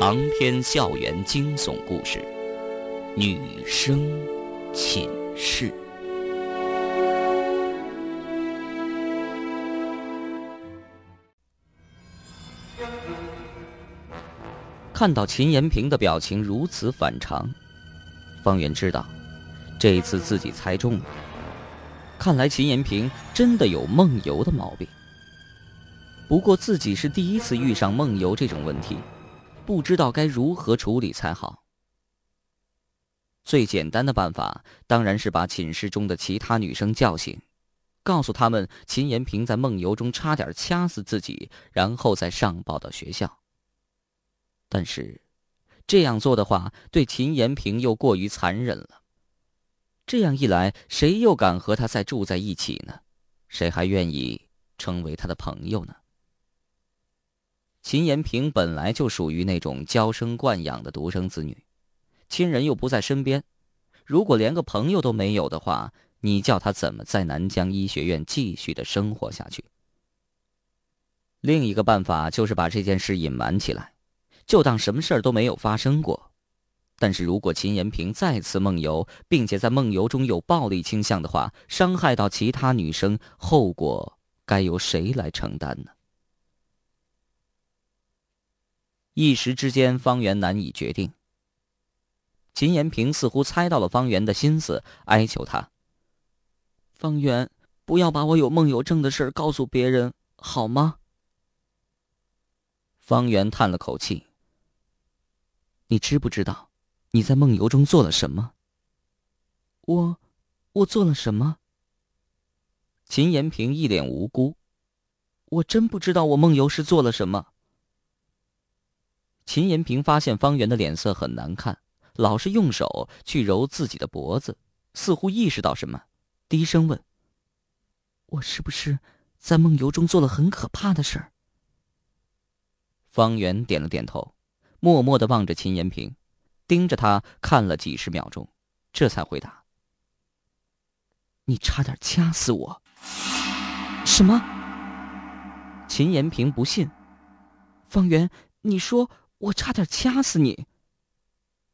长篇校园惊悚故事，女生寝室。看到秦延平的表情如此反常，方圆知道，这一次自己猜中了。看来秦延平真的有梦游的毛病。不过自己是第一次遇上梦游这种问题，不知道该如何处理才好。最简单的办法当然是把寝室中的其他女生叫醒，告诉他们秦延平在梦游中差点掐死自己，然后再上报到学校。但是，这样做的话，对秦延平又过于残忍了。这样一来，谁又敢和他再住在一起呢？谁还愿意成为他的朋友呢？秦延平本来就属于那种娇生惯养的独生子女，亲人又不在身边，如果连个朋友都没有的话，你叫他怎么在南疆医学院继续的生活下去？另一个办法就是把这件事隐瞒起来，就当什么事儿都没有发生过。但是如果秦延平再次梦游，并且在梦游中有暴力倾向的话，伤害到其他女生，后果该由谁来承担呢？一时之间，方圆难以决定。秦延平似乎猜到了方圆的心思，哀求他：“方圆，不要把我有梦游症的事告诉别人，好吗？”方圆叹了口气：“你知不知道，你在梦游中做了什么？”“我，我做了什么？”秦延平一脸无辜：“我真不知道我梦游时做了什么。”秦延平发现方圆的脸色很难看，老是用手去揉自己的脖子，似乎意识到什么，低声问：“我是不是在梦游中做了很可怕的事儿？”方圆点了点头，默默的望着秦延平，盯着他看了几十秒钟，这才回答：“你差点掐死我。”什么？秦延平不信。方圆，你说。我差点掐死你。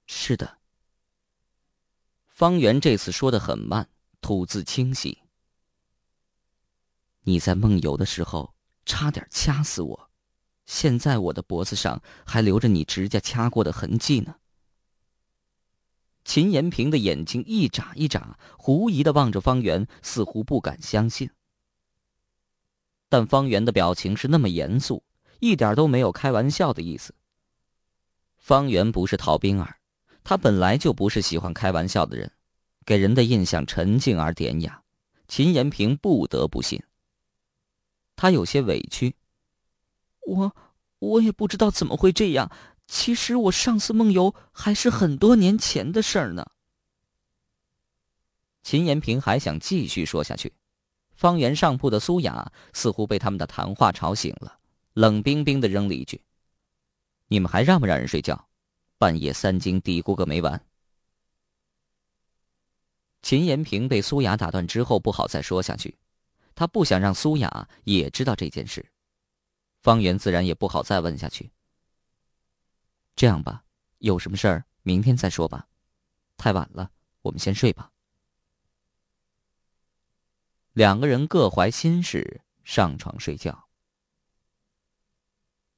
是的，方圆这次说的很慢，吐字清晰。你在梦游的时候差点掐死我，现在我的脖子上还留着你指甲掐过的痕迹呢。秦延平的眼睛一眨一眨，狐疑的望着方圆，似乎不敢相信。但方圆的表情是那么严肃，一点都没有开玩笑的意思。方圆不是陶冰儿，他本来就不是喜欢开玩笑的人，给人的印象沉静而典雅。秦延平不得不信。他有些委屈，我我也不知道怎么会这样。其实我上次梦游还是很多年前的事儿呢。秦延平还想继续说下去，方圆上铺的苏雅似乎被他们的谈话吵醒了，冷冰冰的扔了一句。你们还让不让人睡觉？半夜三更嘀咕个没完。秦延平被苏雅打断之后，不好再说下去，他不想让苏雅也知道这件事。方圆自然也不好再问下去。这样吧，有什么事儿明天再说吧，太晚了，我们先睡吧。两个人各怀心事，上床睡觉。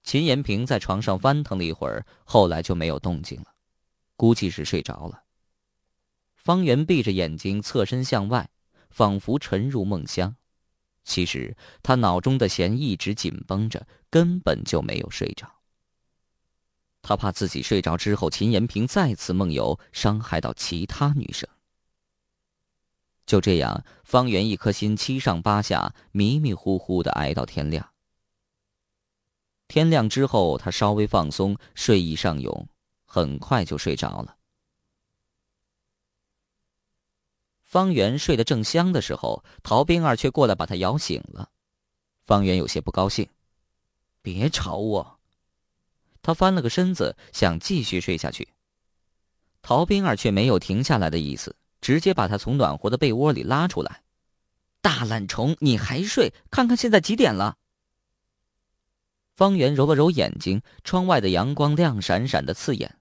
秦延平在床上翻腾了一会儿，后来就没有动静了，估计是睡着了。方圆闭着眼睛，侧身向外，仿佛沉入梦乡。其实他脑中的弦一直紧绷着，根本就没有睡着。他怕自己睡着之后，秦延平再次梦游，伤害到其他女生。就这样，方圆一颗心七上八下，迷迷糊糊的挨到天亮。天亮之后，他稍微放松，睡意上涌，很快就睡着了。方圆睡得正香的时候，陶冰儿却过来把他摇醒了。方圆有些不高兴：“别吵我！”他翻了个身子，想继续睡下去。陶冰儿却没有停下来的意思，直接把他从暖和的被窝里拉出来：“大懒虫，你还睡？看看现在几点了！”方圆揉了揉眼睛，窗外的阳光亮闪闪的刺眼。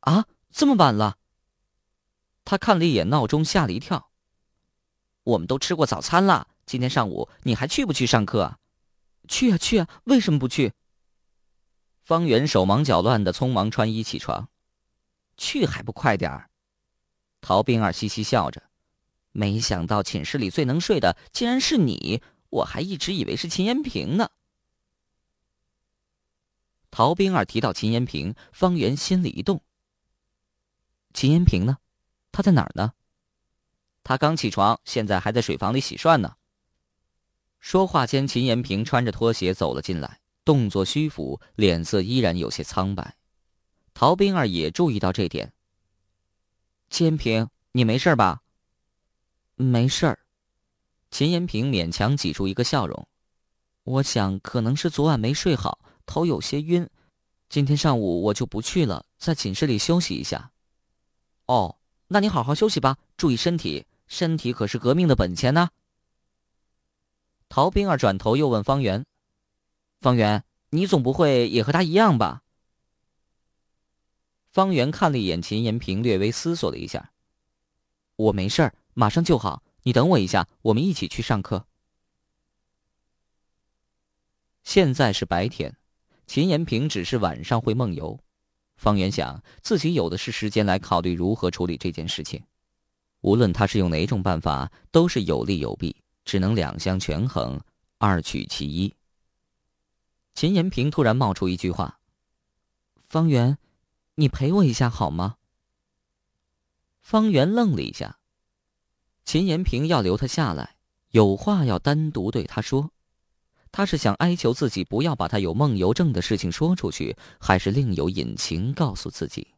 啊，这么晚了！他看了一眼闹钟，吓了一跳。我们都吃过早餐了，今天上午你还去不去上课？去啊去啊，为什么不去？方圆手忙脚乱的，匆忙穿衣起床。去还不快点儿！陶冰儿嘻嘻笑着，没想到寝室里最能睡的竟然是你，我还一直以为是秦延平呢。陶冰儿提到秦延平，方圆心里一动。秦延平呢？他在哪儿呢？他刚起床，现在还在水房里洗涮呢。说话间，秦延平穿着拖鞋走了进来，动作虚浮，脸色依然有些苍白。陶冰儿也注意到这点。秦延平，你没事吧？没事儿。秦延平勉强挤出一个笑容。我想可能是昨晚没睡好，头有些晕。今天上午我就不去了，在寝室里休息一下。哦，那你好好休息吧，注意身体。身体可是革命的本钱呢。陶冰儿转头又问方圆：“方圆，你总不会也和他一样吧？”方圆看了一眼秦延平，略微思索了一下：“我没事儿，马上就好。你等我一下，我们一起去上课。”现在是白天，秦延平只是晚上会梦游。方圆想，自己有的是时间来考虑如何处理这件事情。无论他是用哪种办法，都是有利有弊，只能两相权衡，二取其一。秦延平突然冒出一句话：“方圆，你陪我一下好吗？”方圆愣了一下。秦延平要留他下来，有话要单独对他说。他是想哀求自己不要把他有梦游症的事情说出去，还是另有隐情告诉自己？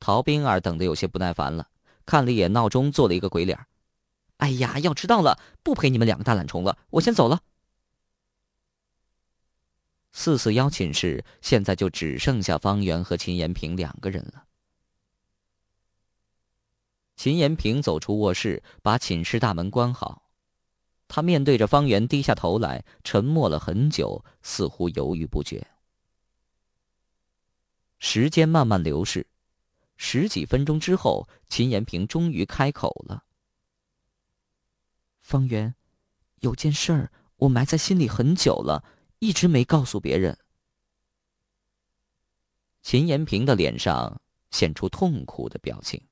陶冰儿等得有些不耐烦了。看了一眼闹钟，做了一个鬼脸哎呀，要迟到了，不陪你们两个大懒虫了，我先走了。四四幺寝室现在就只剩下方圆和秦延平两个人了。秦延平走出卧室，把寝室大门关好，他面对着方圆低下头来，沉默了很久，似乎犹豫不决。时间慢慢流逝。十几分钟之后，秦延平终于开口了：“方圆，有件事儿我埋在心里很久了，一直没告诉别人。”秦延平的脸上显出痛苦的表情，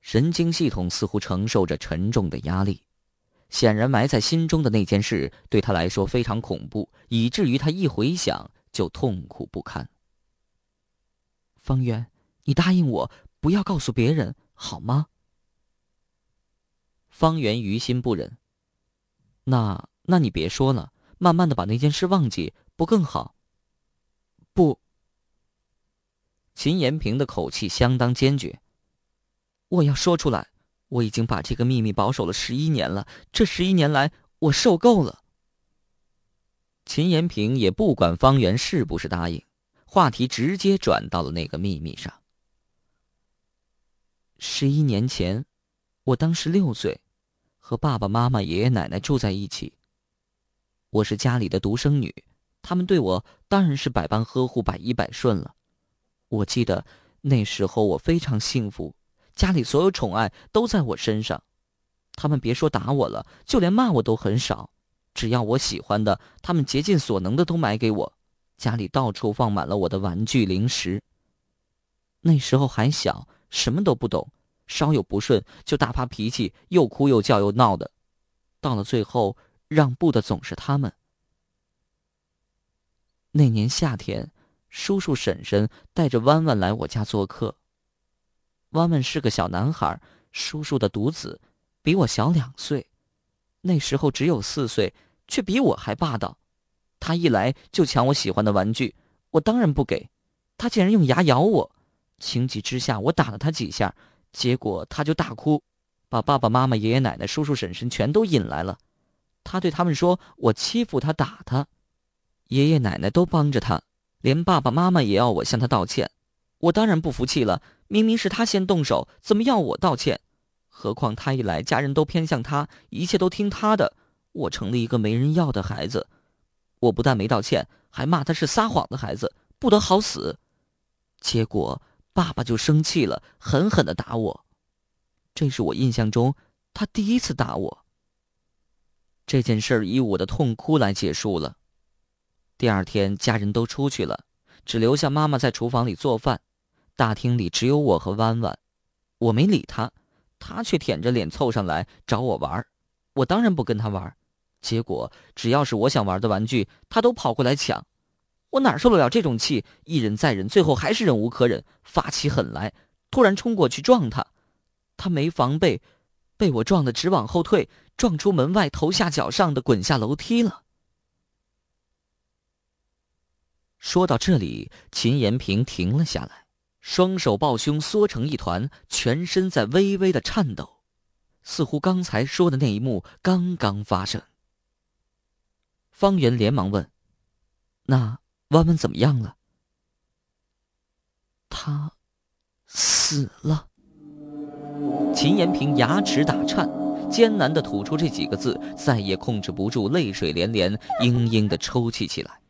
神经系统似乎承受着沉重的压力。显然，埋在心中的那件事对他来说非常恐怖，以至于他一回想就痛苦不堪。方圆。你答应我，不要告诉别人，好吗？方圆于心不忍。那，那你别说了，慢慢的把那件事忘记，不更好？不。秦延平的口气相当坚决。我要说出来，我已经把这个秘密保守了十一年了，这十一年来，我受够了。秦延平也不管方圆是不是答应，话题直接转到了那个秘密上。十一年前，我当时六岁，和爸爸妈妈、爷爷奶奶住在一起。我是家里的独生女，他们对我当然是百般呵护、百依百顺了。我记得那时候我非常幸福，家里所有宠爱都在我身上。他们别说打我了，就连骂我都很少。只要我喜欢的，他们竭尽所能的都买给我。家里到处放满了我的玩具、零食。那时候还小。什么都不懂，稍有不顺就大发脾气，又哭又叫又闹的，到了最后让步的总是他们。那年夏天，叔叔婶婶带着弯弯来我家做客。弯弯是个小男孩，叔叔的独子，比我小两岁，那时候只有四岁，却比我还霸道。他一来就抢我喜欢的玩具，我当然不给，他竟然用牙咬我。情急之下，我打了他几下，结果他就大哭，把爸爸妈妈、爷爷奶奶、叔叔婶婶全都引来了。他对他们说：“我欺负他，打他。”爷爷奶奶都帮着他，连爸爸妈妈也要我向他道歉。我当然不服气了，明明是他先动手，怎么要我道歉？何况他一来，家人都偏向他，一切都听他的，我成了一个没人要的孩子。我不但没道歉，还骂他是撒谎的孩子，不得好死。结果爸爸就生气了，狠狠的打我。这是我印象中他第一次打我。这件事以我的痛哭来结束了。第二天，家人都出去了，只留下妈妈在厨房里做饭。大厅里只有我和弯弯，我没理他，他却舔着脸凑上来找我玩我当然不跟他玩结果只要是我想玩的玩具，他都跑过来抢。我哪受得了这种气？一忍再忍，最后还是忍无可忍，发起狠来，突然冲过去撞他。他没防备，被我撞得直往后退，撞出门外，头下脚上的滚下楼梯了。说到这里，秦延平停了下来，双手抱胸，缩成一团，全身在微微的颤抖，似乎刚才说的那一幕刚刚发生。方圆连忙问：“那弯弯怎么样了？”他死了。秦延平牙齿打颤，艰难的吐出这几个字，再也控制不住，泪水连连，嘤嘤的抽泣起来。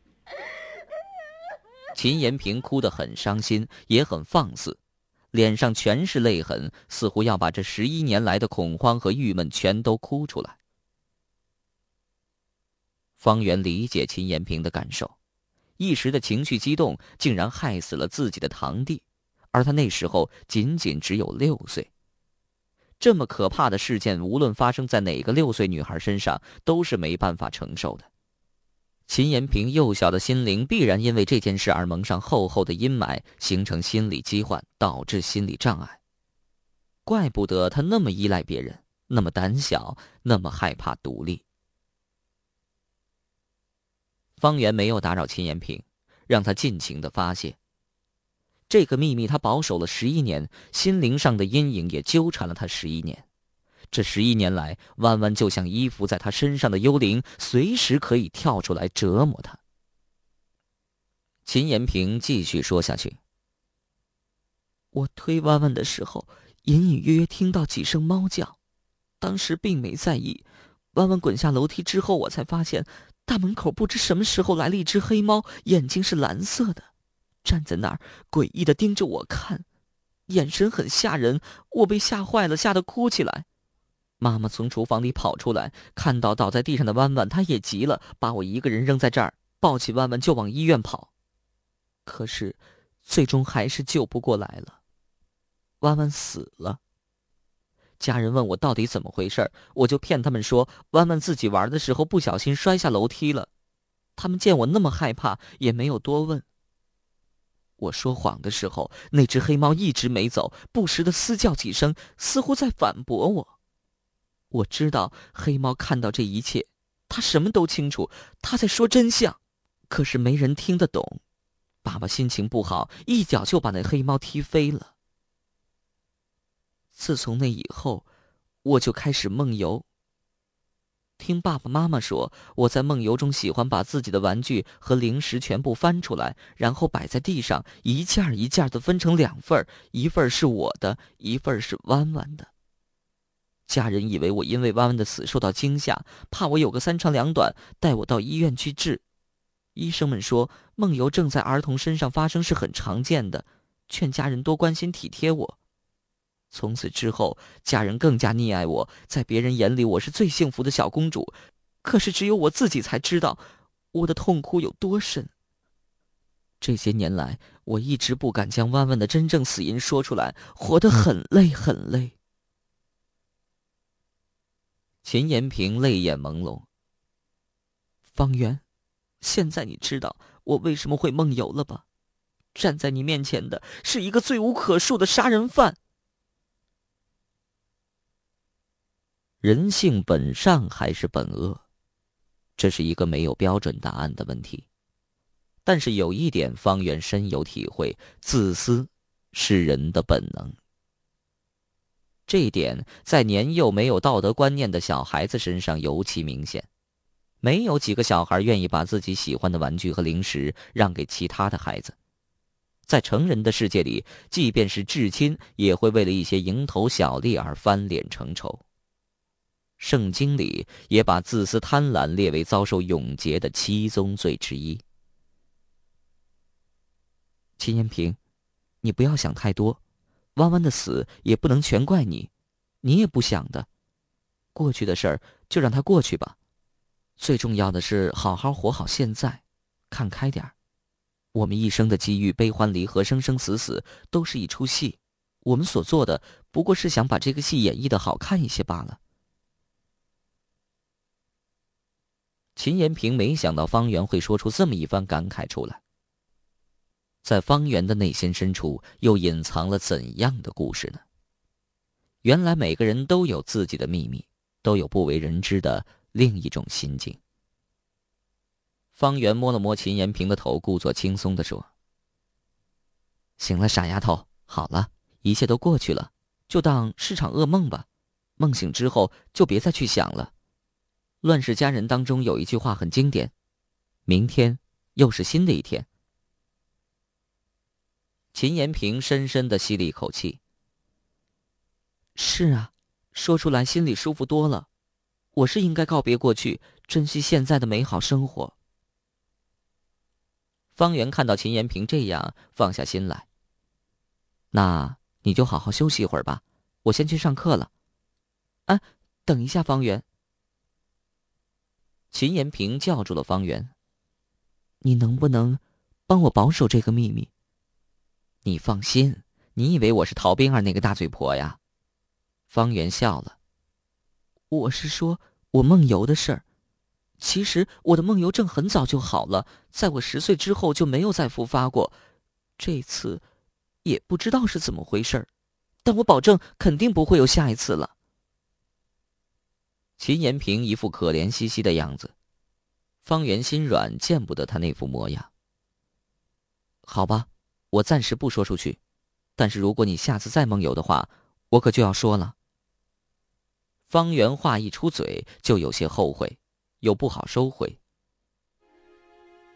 秦延平哭得很伤心，也很放肆，脸上全是泪痕，似乎要把这十一年来的恐慌和郁闷全都哭出来。方圆理解秦延平的感受，一时的情绪激动，竟然害死了自己的堂弟，而他那时候仅仅只有六岁。这么可怕的事件，无论发生在哪个六岁女孩身上，都是没办法承受的。秦延平幼小的心灵必然因为这件事而蒙上厚厚的阴霾，形成心理疾患，导致心理障碍。怪不得他那么依赖别人，那么胆小，那么害怕独立。方圆没有打扰秦延平，让他尽情的发泄。这个秘密他保守了十一年，心灵上的阴影也纠缠了他十一年。这十一年来，弯弯就像依附在他身上的幽灵，随时可以跳出来折磨他。秦延平继续说下去：“我推弯弯的时候，隐隐约约听到几声猫叫，当时并没在意。弯弯滚下楼梯之后，我才发现大门口不知什么时候来了一只黑猫，眼睛是蓝色的，站在那儿诡异的盯着我看，眼神很吓人。我被吓坏了，吓得哭起来。”妈妈从厨房里跑出来，看到倒在地上的弯弯，她也急了，把我一个人扔在这儿，抱起弯弯就往医院跑。可是，最终还是救不过来了，弯弯死了。家人问我到底怎么回事，我就骗他们说弯弯自己玩的时候不小心摔下楼梯了。他们见我那么害怕，也没有多问。我说谎的时候，那只黑猫一直没走，不时的嘶叫几声，似乎在反驳我。我知道黑猫看到这一切，它什么都清楚，它在说真相，可是没人听得懂。爸爸心情不好，一脚就把那黑猫踢飞了。自从那以后，我就开始梦游。听爸爸妈妈说，我在梦游中喜欢把自己的玩具和零食全部翻出来，然后摆在地上，一件一件的分成两份一份是我的，一份是弯弯的。家人以为我因为弯弯的死受到惊吓，怕我有个三长两短，带我到医院去治。医生们说梦游症在儿童身上发生是很常见的，劝家人多关心体贴我。从此之后，家人更加溺爱我，在别人眼里我是最幸福的小公主，可是只有我自己才知道我的痛苦有多深。这些年来，我一直不敢将弯弯的真正死因说出来，活得很累很累。秦延平泪眼朦胧。方圆，现在你知道我为什么会梦游了吧？站在你面前的是一个罪无可恕的杀人犯。人性本善还是本恶？这是一个没有标准答案的问题。但是有一点，方圆深有体会：自私是人的本能。这一点在年幼没有道德观念的小孩子身上尤其明显，没有几个小孩愿意把自己喜欢的玩具和零食让给其他的孩子。在成人的世界里，即便是至亲，也会为了一些蝇头小利而翻脸成仇。圣经里也把自私贪婪列为遭受永劫的七宗罪之一。秦延平，你不要想太多，弯弯的死也不能全怪你，你也不想的。过去的事儿就让它过去吧，最重要的是好好活好现在，看开点儿。我们一生的机遇、悲欢离合、生生死死，都是一出戏。我们所做的不过是想把这个戏演绎的好看一些罢了。秦延平没想到方圆会说出这么一番感慨出来。在方圆的内心深处，又隐藏了怎样的故事呢？原来每个人都有自己的秘密，都有不为人知的另一种心境。方圆摸了摸秦延平的头，故作轻松的说：“行了，傻丫头，好了，一切都过去了，就当是场噩梦吧。梦醒之后，就别再去想了。”《乱世佳人》当中有一句话很经典：“明天又是新的一天。”秦延平深深的吸了一口气。是啊，说出来心里舒服多了。我是应该告别过去，珍惜现在的美好生活。方圆看到秦延平这样，放下心来。那你就好好休息一会儿吧，我先去上课了。啊，等一下，方圆。秦延平叫住了方圆：“你能不能帮我保守这个秘密？”你放心，你以为我是陶冰儿那个大嘴婆呀？方圆笑了。我是说我梦游的事儿。其实我的梦游症很早就好了，在我十岁之后就没有再复发过。这次也不知道是怎么回事儿，但我保证肯定不会有下一次了。秦延平一副可怜兮兮的样子，方圆心软，见不得他那副模样。好吧，我暂时不说出去，但是如果你下次再梦游的话，我可就要说了。方圆话一出嘴，就有些后悔。又不好收回。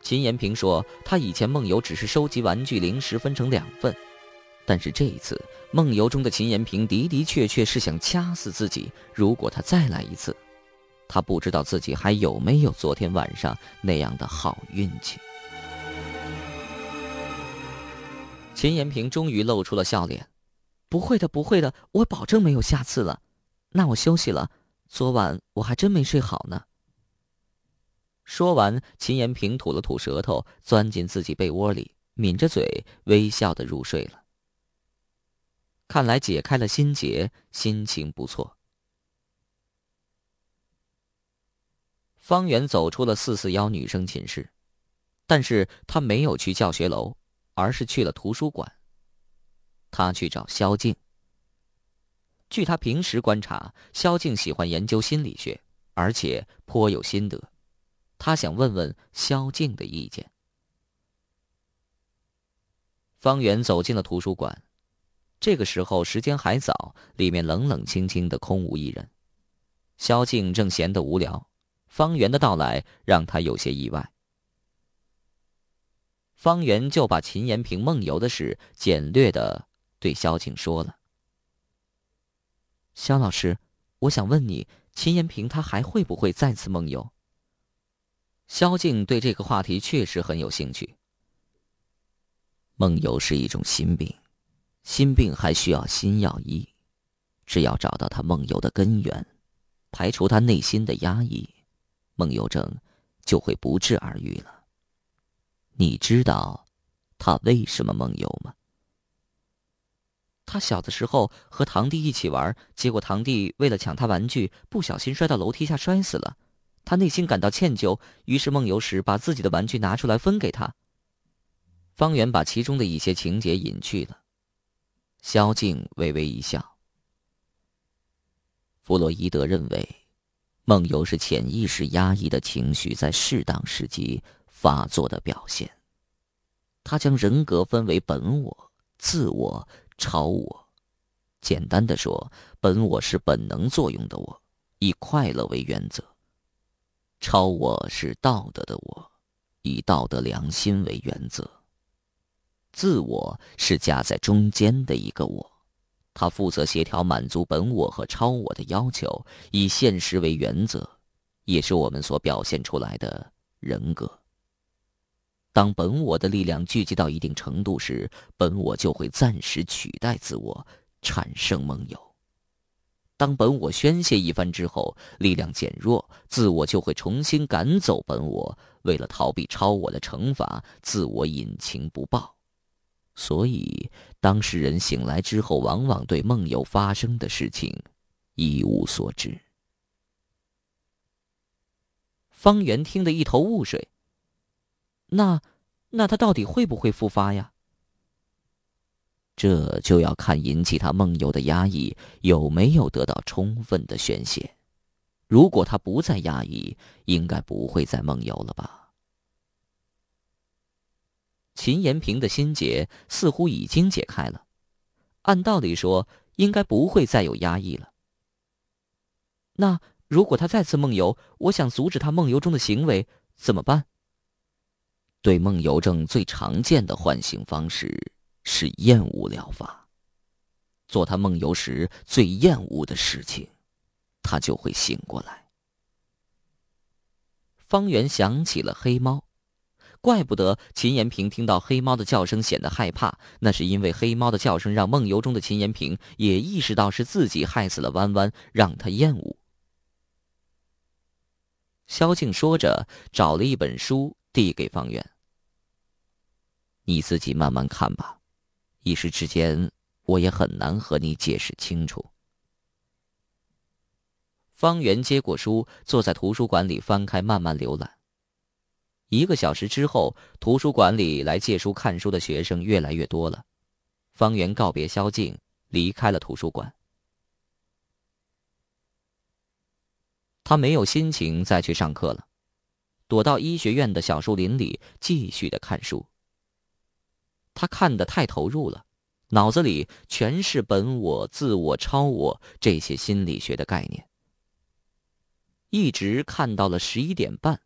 秦延平说：“他以前梦游只是收集玩具零食分成两份，但是这一次梦游中的秦延平的的确确是想掐死自己。如果他再来一次，他不知道自己还有没有昨天晚上那样的好运气。”秦延平终于露出了笑脸：“不会的，不会的，我保证没有下次了。那我休息了，昨晚我还真没睡好呢。”说完，秦延平吐了吐舌头，钻进自己被窝里，抿着嘴，微笑的入睡了。看来解开了心结，心情不错。方圆走出了四四幺女生寝室，但是他没有去教学楼，而是去了图书馆。他去找萧静。据他平时观察，萧静喜欢研究心理学，而且颇有心得。他想问问萧静的意见。方圆走进了图书馆，这个时候时间还早，里面冷冷清清的，空无一人。萧静正闲得无聊，方圆的到来让他有些意外。方圆就把秦延平梦游的事简略的对萧静说了。萧老师，我想问你，秦延平他还会不会再次梦游？萧静对这个话题确实很有兴趣。梦游是一种心病，心病还需要心药医。只要找到他梦游的根源，排除他内心的压抑，梦游症就会不治而愈了。你知道他为什么梦游吗？他小的时候和堂弟一起玩，结果堂弟为了抢他玩具，不小心摔到楼梯下摔死了。他内心感到歉疚，于是梦游时把自己的玩具拿出来分给他。方圆把其中的一些情节隐去了。萧静微微一笑。弗洛伊德认为，梦游是潜意识压抑的情绪在适当时机发作的表现。他将人格分为本我、自我、超我。简单的说，本我是本能作用的我，以快乐为原则。超我是道德的我，以道德良心为原则。自我是夹在中间的一个我，他负责协调满足本我和超我的要求，以现实为原则，也是我们所表现出来的人格。当本我的力量聚集到一定程度时，本我就会暂时取代自我，产生梦游。当本我宣泄一番之后，力量减弱，自我就会重新赶走本我。为了逃避超我的惩罚，自我隐情不报。所以，当事人醒来之后，往往对梦游发生的事情一无所知。方圆听得一头雾水。那，那他到底会不会复发呀？这就要看引起他梦游的压抑有没有得到充分的宣泄。如果他不再压抑，应该不会再梦游了吧？秦延平的心结似乎已经解开了，按道理说，应该不会再有压抑了。那如果他再次梦游，我想阻止他梦游中的行为，怎么办？对梦游症最常见的唤醒方式是厌恶疗法，做他梦游时最厌恶的事情，他就会醒过来。方圆想起了黑猫。怪不得秦延平听到黑猫的叫声显得害怕，那是因为黑猫的叫声让梦游中的秦延平也意识到是自己害死了弯弯，让他厌恶。萧静说着，找了一本书递给方圆：“你自己慢慢看吧，一时之间我也很难和你解释清楚。”方圆接过书，坐在图书馆里翻开，慢慢浏览。一个小时之后，图书馆里来借书看书的学生越来越多了。方圆告别萧静，离开了图书馆。他没有心情再去上课了，躲到医学院的小树林里继续的看书。他看得太投入了，脑子里全是本我、自我、超我这些心理学的概念，一直看到了十一点半。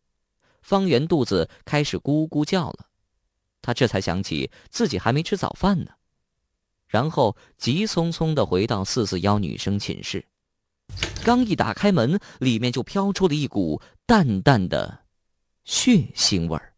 方圆肚子开始咕咕叫了，他这才想起自己还没吃早饭呢，然后急匆匆的回到四四幺女生寝室，刚一打开门，里面就飘出了一股淡淡的血腥味儿。